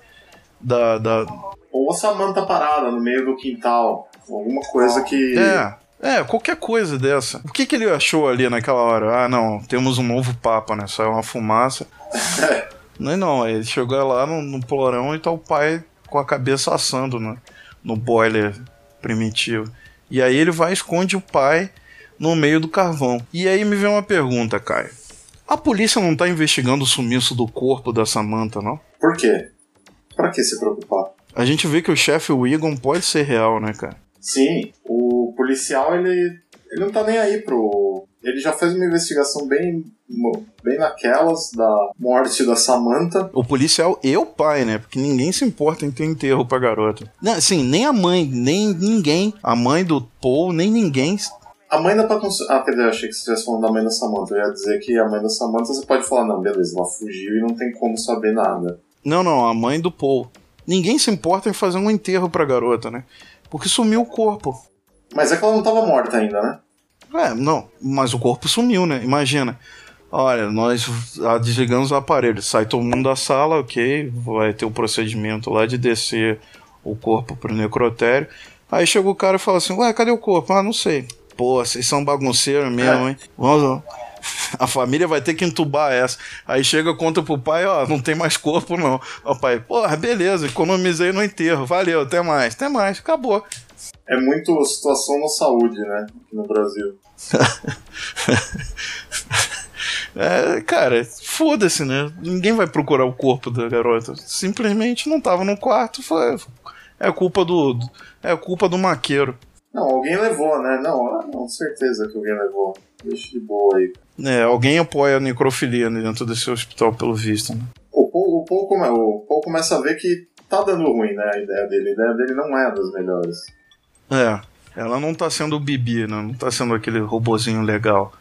da. da... Ou a Samantha parada no meio do quintal. Alguma coisa que. É. É, qualquer coisa dessa. O que, que ele achou ali naquela hora? Ah, não, temos um novo Papa, né? Saiu uma fumaça. não, não, ele chegou lá no, no porão e tá o pai com a cabeça assando no, no boiler primitivo. E aí ele vai e esconde o pai no meio do carvão. E aí me vem uma pergunta, Caio. A polícia não tá investigando o sumiço do corpo da Samantha, não? Por quê? Pra que se preocupar? A gente vê que o chefe Wiggum pode ser real, né, cara? Sim, o policial ele, ele não tá nem aí pro. Ele já fez uma investigação bem, bem naquelas da morte da Samantha. O policial e o pai, né? Porque ninguém se importa em ter enterro pra garota. Não, assim, nem a mãe, nem ninguém. A mãe do Paul, nem ninguém. A mãe pra cons- Ah, quer dizer, eu achei que você estivesse falando da mãe da Samantha. Eu ia dizer que a mãe da Samantha você pode falar, não, beleza, ela fugiu e não tem como saber nada. Não, não, a mãe do Paul. Ninguém se importa em fazer um enterro pra garota, né? Porque sumiu o corpo. Mas é que ela não tava morta ainda, né? É, não, mas o corpo sumiu, né? Imagina. Olha, nós ah, desligamos o aparelho, sai todo mundo da sala, ok, vai ter o procedimento lá de descer o corpo pro necrotério. Aí chega o cara e fala assim: Ué, cadê o corpo? Ah, não sei. Pô, vocês são bagunceiros mesmo, hein? Vamos. A família vai ter que entubar essa. Aí chega, conta pro pai, ó, não tem mais corpo não. O pai, porra, beleza, economizei no enterro, valeu, até mais, até mais, acabou. É muito situação na saúde, né? Aqui no Brasil. É, cara, foda-se, né? Ninguém vai procurar o corpo da garota. Simplesmente não tava no quarto, foi. É culpa do. É culpa do maqueiro. Não, alguém levou, né? Não, ah, não, certeza que alguém levou. Deixa de boa aí. É, alguém apoia a necrofilia dentro desse hospital, pelo visto, né? O Paul, o, Paul come- o Paul começa a ver que tá dando ruim, né? A ideia dele. A ideia dele não é das melhores. É. Ela não tá sendo o Bibi, né? Não tá sendo aquele robozinho legal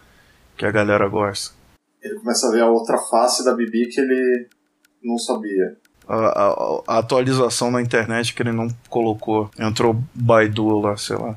que a galera gosta. Ele começa a ver a outra face da Bibi que ele não sabia. A, a- a atualização na internet que ele não colocou. Entrou Baidu lá, sei lá.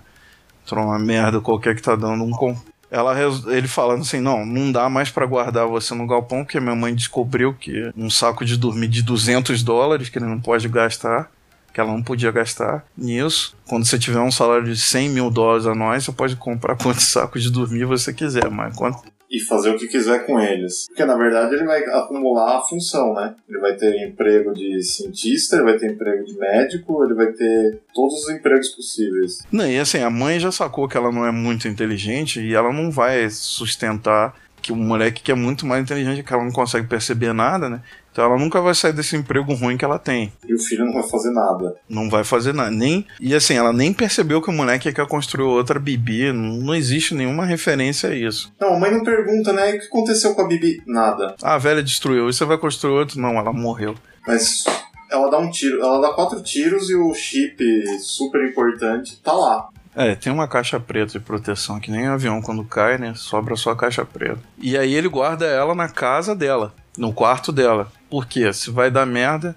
Entrou uma merda qualquer que tá dando um. Ela, ele falando assim: não, não dá mais pra guardar você no galpão, porque minha mãe descobriu que um saco de dormir de 200 dólares que ele não pode gastar, que ela não podia gastar nisso. Quando você tiver um salário de 100 mil dólares anuais, você pode comprar quantos sacos de dormir você quiser, mas quanto. E fazer o que quiser com eles. Porque na verdade ele vai acumular a função, né? Ele vai ter emprego de cientista, ele vai ter emprego de médico, ele vai ter todos os empregos possíveis. Não, e assim, a mãe já sacou que ela não é muito inteligente e ela não vai sustentar que o moleque que é muito mais inteligente, que ela não consegue perceber nada, né? Então ela nunca vai sair desse emprego ruim que ela tem. E o filho não vai fazer nada. Não vai fazer nada. Nem, e assim, ela nem percebeu que o moleque quer construir outra Bibi. Não, não existe nenhuma referência a isso. Não, a mãe não pergunta, né? O que aconteceu com a Bibi? Nada. Ah, a velha destruiu. E você vai construir outro? Não, ela morreu. Mas ela dá um tiro, ela dá quatro tiros e o chip super importante tá lá. É, tem uma caixa preta de proteção, que nem avião quando cai, né? Sobra só a caixa preta. E aí ele guarda ela na casa dela, no quarto dela. Por quê? Se vai dar merda,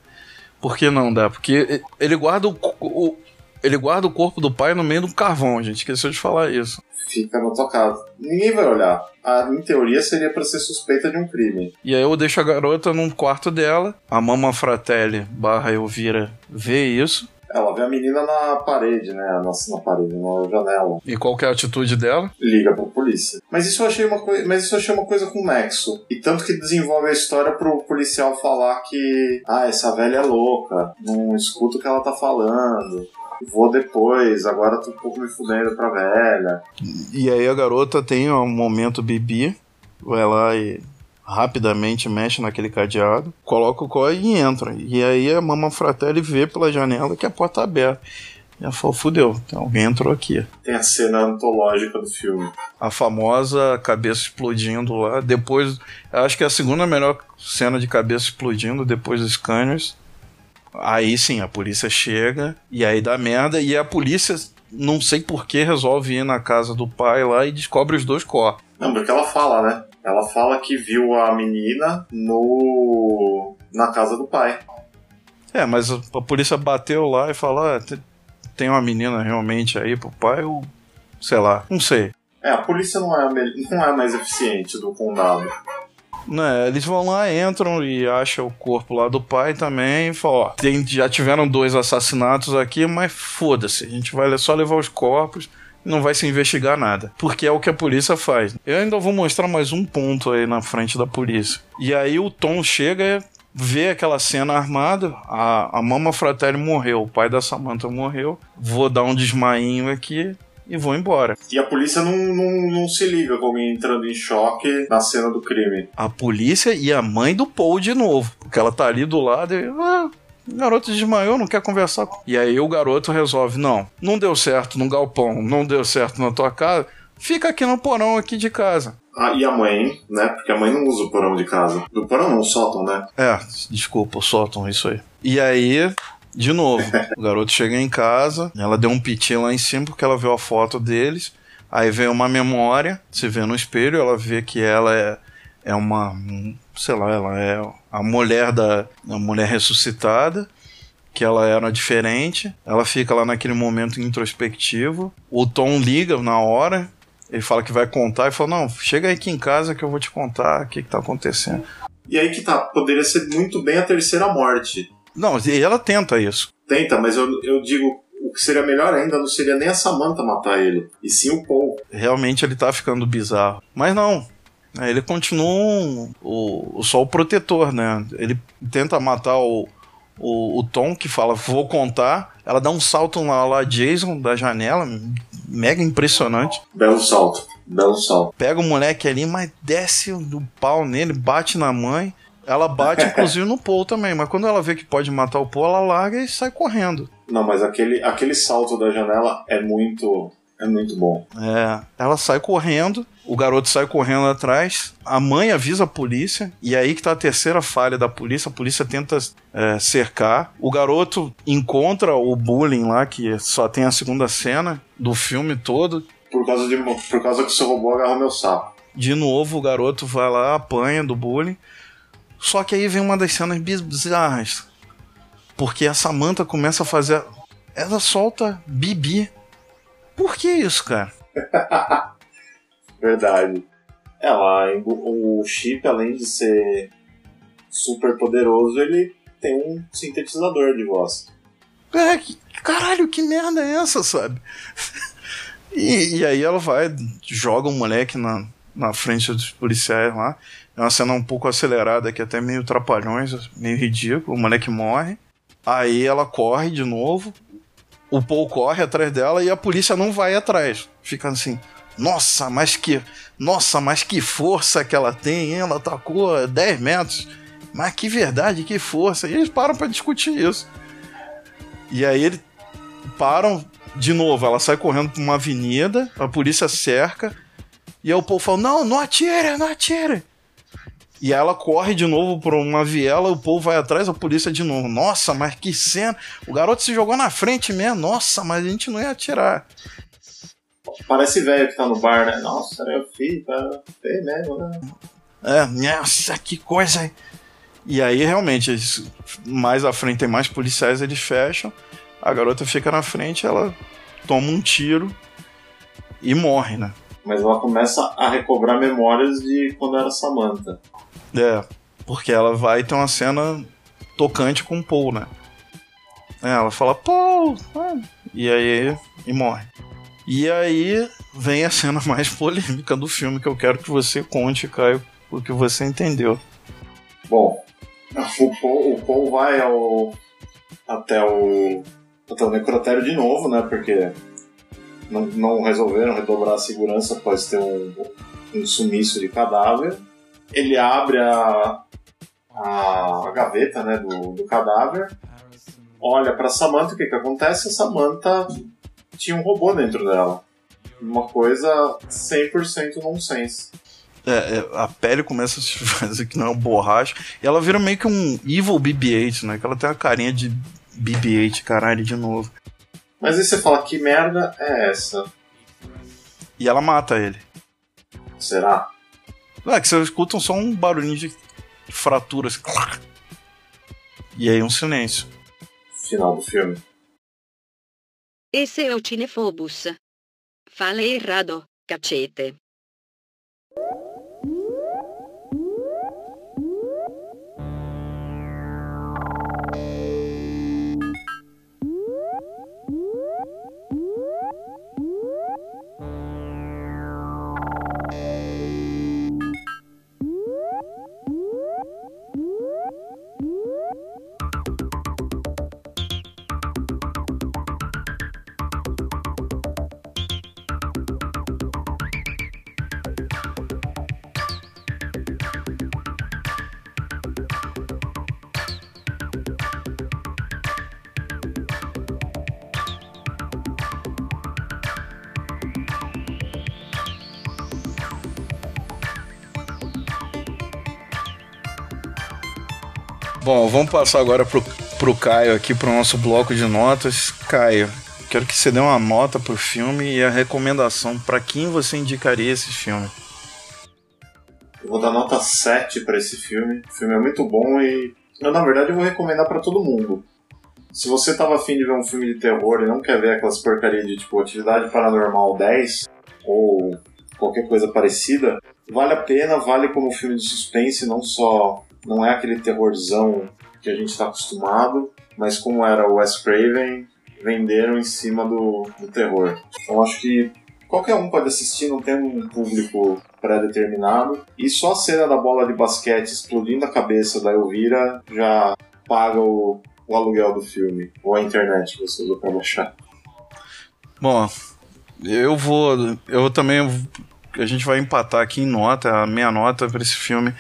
por que não dá? Porque ele guarda o, o- ele guarda o corpo do pai no meio do carvão, gente esqueceu de falar isso. Fica tua casa. Ninguém vai olhar. Ah, em teoria seria pra ser suspeita de um crime. E aí eu deixo a garota num quarto dela, a Mama Fratelli barra Elvira vê isso. Ela vê a menina na parede, né? Na, na parede, na janela. E qual que é a atitude dela? Liga pra polícia. Mas isso eu achei uma coisa. Mas isso eu achei uma coisa com nexo. E tanto que desenvolve a história pro policial falar que. Ah, essa velha é louca. Não escuta o que ela tá falando. Vou depois, agora tô um pouco me fudendo pra velha. E aí a garota tem um momento bibi, vai lá e rapidamente mexe naquele cadeado, coloca o código e entra. E aí a Mama Fratelli vê pela janela que a porta tá aberta. E ela falou, fudeu, então alguém entrou aqui. Tem a cena antológica do filme. A famosa cabeça explodindo lá. Depois, acho que é a segunda melhor cena de cabeça explodindo depois dos scanners. Aí sim, a polícia chega e aí dá merda. E a polícia, não sei por que, resolve ir na casa do pai lá e descobre os dois corpos. Não, porque ela fala, né? Ela fala que viu a menina no na casa do pai. É, mas a, polícia bateu lá e falou: ah, te- tem uma menina realmente aí pro pai, ou sei lá, não sei. É, a polícia não é não é mais eficiente do condado. Né, eles vão lá, entram e acham o corpo lá do pai também e falam, ó, tem- já tiveram dois assassinatos aqui, mas foda-se, a gente vai só levar os corpos não vai se investigar nada. Porque é o que a polícia faz. Eu ainda vou mostrar mais um ponto aí na frente da polícia. E aí o Tom chega vê aquela cena armada, a, a Mama Fratelli morreu, o pai da Samantha morreu, vou dar um desmainho aqui e vou embora. E a polícia não, não, não se liga com alguém entrando em choque na cena do crime. a polícia e a mãe do Paul de novo. Porque ela tá ali do lado e. Ah, o garoto desmaiou, não quer conversar. com-" E aí o garoto resolve: não, não deu certo no galpão, não deu certo na tua casa, fica aqui no porão aqui de casa. Ah, e a mãe, né? Porque a mãe não usa o porão de casa. Do porão não, o sótão, né? É, desculpa, o sótão, isso aí. E aí, de novo, o garoto chega em casa, ela deu um piti lá em cima porque ela viu a foto deles. Aí vem uma memória, se vê no espelho, ela vê que ela é, é uma, um, sei lá, ela é a mulher da a mulher ressuscitada, que ela era diferente. Ela fica lá naquele momento introspectivo. O Tom liga na hora, ele fala que vai contar e fala: "Não, chega aí aqui em casa que eu vou te contar o que que tá acontecendo". E aí que tá, poderia ser muito bem a terceira morte. Não, e ela tenta isso. Tenta, mas eu, eu digo, o que seria melhor ainda não seria nem a Samantha matar ele, e sim o Paul. Realmente ele tá ficando bizarro. Mas não. Ele continua um- o, o- só o protetor, né? Ele tenta matar o, o, o Tom, que fala, vou contar. Ela dá um salto lá, lá Jason, da janela, mega impressionante. Belo salto, belo salto. Pega o moleque ali, mas desce do pau nele, bate na mãe. Ela bate, inclusive, no Paul também. Mas quando ela vê que pode matar o Paul, ela larga e sai correndo. Não, mas aquele, aquele salto da janela é muito. É muito bom. É, ela sai correndo, o garoto sai correndo atrás, a mãe avisa a polícia, e aí que tá a terceira falha da polícia, a polícia tenta é, cercar. O garoto encontra o bullying lá, que só tem a segunda cena do filme todo. Por causa, de, por causa que o seu robô agarrou meu saco. De novo, o garoto vai lá, apanha do bullying. Só que aí vem uma das cenas bizarras. Porque a Samantha começa a fazer. Ela solta Bibi. Por que isso, cara? Verdade. Ela, o chip, além de ser super poderoso, ele tem um sintetizador de voz. É, que, caralho, que merda é essa, sabe? E, e aí ela vai, joga o moleque na, na frente dos policiais lá. É uma cena um pouco acelerada, que é até meio trapalhões, meio ridículo. O moleque morre. Aí ela corre de novo. O Paul corre atrás dela e a polícia não vai atrás. Fica assim, nossa, mas que. Nossa, mas que força que ela tem, hein? Ela atacou 10 metros. Mas que verdade, que força. E eles param pra discutir isso. E aí eles param de novo. Ela sai correndo pra uma avenida, a polícia cerca. E aí o Paul fala: Não, não atira, não atira. E ela corre de novo por uma viela, o povo vai atrás, a polícia de novo. Nossa, mas que cena! O garoto se jogou na frente mesmo. Nossa, mas a gente não ia atirar. Parece velho que tá no bar, né? Nossa, meu filho, tá feio mesmo, né? É, nossa, que coisa. E aí, realmente, eles- mais à frente tem mais policiais, eles fecham. A garota fica na frente, ela toma um tiro e morre, né? Mas ela começa a recobrar memórias de quando era Samantha. É, porque ela vai ter uma cena tocante com o Paul, né? É, ela fala, Paul! ah", E aí. E morre. E aí vem a cena mais polêmica do filme que eu quero que você conte, Caio, o que você entendeu. Bom, o Paul, o Paul vai ao, até o até o necrotério de novo, né? Porque não, não resolveram redobrar a segurança após ter um, um sumiço de cadáver. Ele abre a, a, a gaveta né, do, do cadáver, olha para Samantha, o que, que acontece? A Samantha tinha um robô dentro dela. Uma coisa 100% nonsense. É, é, a pele começa a se fazer que não é um borracha. E ela vira meio que um evil BB-8, né? Que ela tem a carinha de BB-8, caralho, de novo. Mas aí você fala, que merda é essa? E ela mata ele. Será? É, que vocês escutam só um barulhinho de fratura. Assim. E aí um silêncio. Final do filme. Esse é o Cinefobus. Fale errado, cacete. Bom, vamos passar agora pro, pro Caio aqui, pro nosso bloco de notas. Caio, quero que você dê uma nota pro filme e a recomendação para quem você indicaria esse filme. Eu vou dar nota 7 para esse filme. O filme é muito bom e eu, na verdade, eu vou recomendar para todo mundo. Se você tava afim de ver um filme de terror e não quer ver aquelas porcarias de tipo Atividade Paranormal 10 ou qualquer coisa parecida, vale a pena, vale como filme de suspense, não só. Não é aquele terrorzão que a gente está acostumado, mas como era o Wes Craven, venderam em cima do, do terror. Então acho que qualquer um pode assistir, não tem um público pré-determinado. E só a cena da bola de basquete explodindo a cabeça da Elvira já paga o, o aluguel do filme, ou a internet que você usou pra baixar. Bom, eu vou. Eu também. A gente vai empatar aqui em nota. A minha nota para esse filme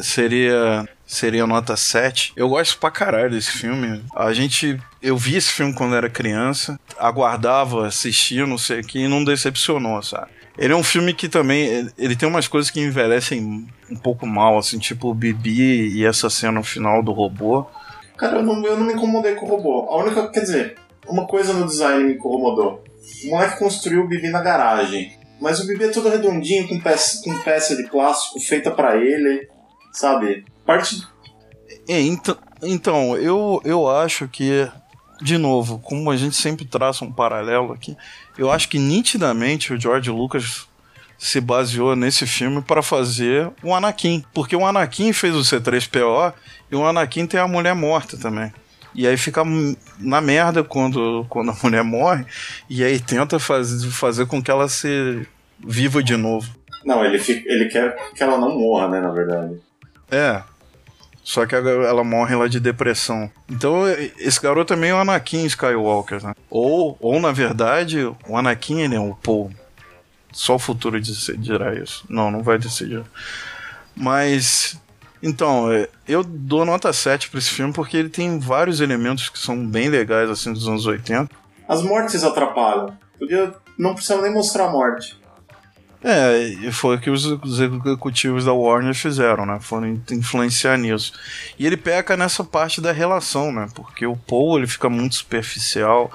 seria. Seria nota 7. Eu gosto pra caralho desse filme. A gente. Eu vi esse filme quando era criança, aguardava, assistia, não sei o que, e não decepcionou, sabe? Ele é um filme que também. Ele tem umas coisas que envelhecem um pouco mal, assim, tipo o Bibi e essa cena final do robô. Cara, eu não, eu não me incomodei com o robô. A única. Quer dizer, uma coisa no design me incomodou. O moleque construiu o Bibi na garagem. Mas o Bibi é todo redondinho, com peça, com peça de plástico feita para ele, sabe? Parte. É, então, então eu, eu acho que, de novo, como a gente sempre traça um paralelo aqui, eu acho que nitidamente o George Lucas se baseou nesse filme para fazer o Anakin. Porque o Anakin fez o C3PO e o Anakin tem a mulher morta também. E aí fica na merda quando, quando a mulher morre, e aí tenta faz, fazer com que ela se viva de novo. Não, ele, fica, ele quer que ela não morra, né, na verdade. É. Só que ela morre lá de depressão. Então, esse garoto também é o Anakin Skywalker, né? Ou, ou na verdade, o Anakin ele é o Paul. Só o futuro dirá isso. Não, não vai decidir. Mas então, é, eu dou nota 7 pra esse filme porque ele tem vários elementos que são bem legais, assim, dos anos 80. As mortes atrapalham. Podia, não precisava nem mostrar a morte. É, e foi o que os executivos da Warner fizeram, né? Foram influenciar nisso. E ele peca nessa parte da relação, né? Porque o Paul, ele fica muito superficial.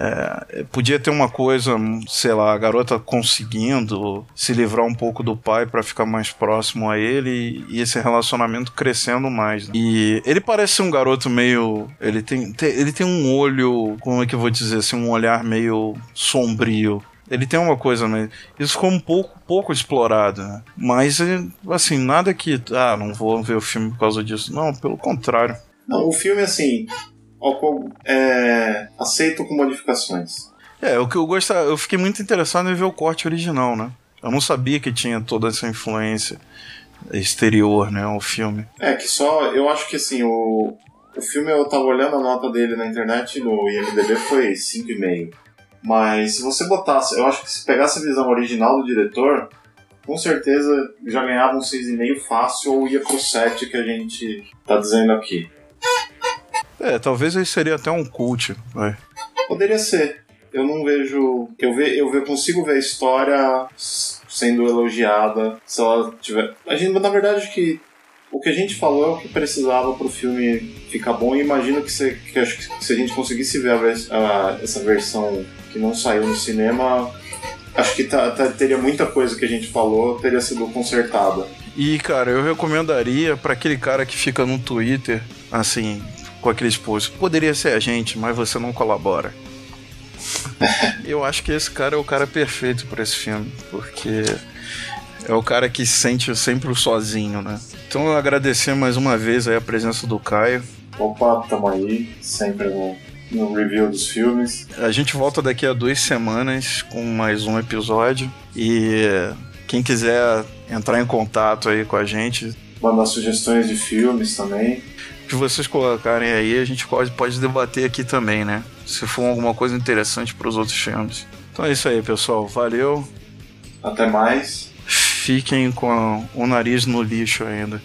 É, podia ter uma coisa, sei lá, a garota conseguindo se livrar um pouco do pai para ficar mais próximo a ele e esse relacionamento crescendo mais. Né? E ele parece ser um garoto meio. Ele tem, ele tem um olho, como é que eu vou dizer assim, um olhar meio sombrio. Ele tem uma coisa, mas isso ficou um pouco, pouco explorado, né? Mas, assim, nada que. Ah, não vou ver o filme por causa disso. Não, pelo contrário. Não, o filme, assim, ao- é, aceito com modificações. É, o que eu gostava, eu fiquei muito interessado em ver o corte original, né? Eu não sabia que tinha toda essa influência exterior, né, ao filme. É, que só. Eu acho que assim, o, o filme eu tava olhando a nota dele na internet no IMDB foi 5,5. Mas se você botasse. Eu acho que se pegasse a visão original do diretor, com certeza já ganhava um 6,5 fácil ou ia pro 7 que a gente tá dizendo aqui. É, talvez ele seria até um cult, vai. Poderia ser. Eu não vejo. Eu, ve, eu consigo ver a história sendo elogiada se ela tiver. A gente, na verdade, que o que a gente falou é o que precisava pro filme ficar bom e imagino que, se, que se a gente conseguisse ver a a- essa versão que não saiu no cinema, acho que tá- tá- teria muita coisa que a gente falou teria sido consertada. E, cara, eu recomendaria pra aquele cara que fica no Twitter, assim, com aqueles posts. Poderia ser a gente, mas você não colabora. eu acho que esse cara é o cara perfeito pra esse filme, porque é o cara que se sente sempre sozinho, né? Então eu agradecer mais uma vez aí a presença do Caio. Opa, tamo aí, sempre no, no review dos filmes. A gente volta daqui a duas semanas com mais um episódio. E quem quiser entrar em contato aí com a gente, Mandar sugestões de filmes também. Que vocês colocarem aí, a gente pode, pode debater aqui também, né? Se for alguma coisa interessante para os outros filmes. Então é isso aí, pessoal. Valeu. Até mais. Fiquem com o nariz no lixo ainda.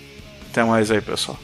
Até mais aí, pessoal.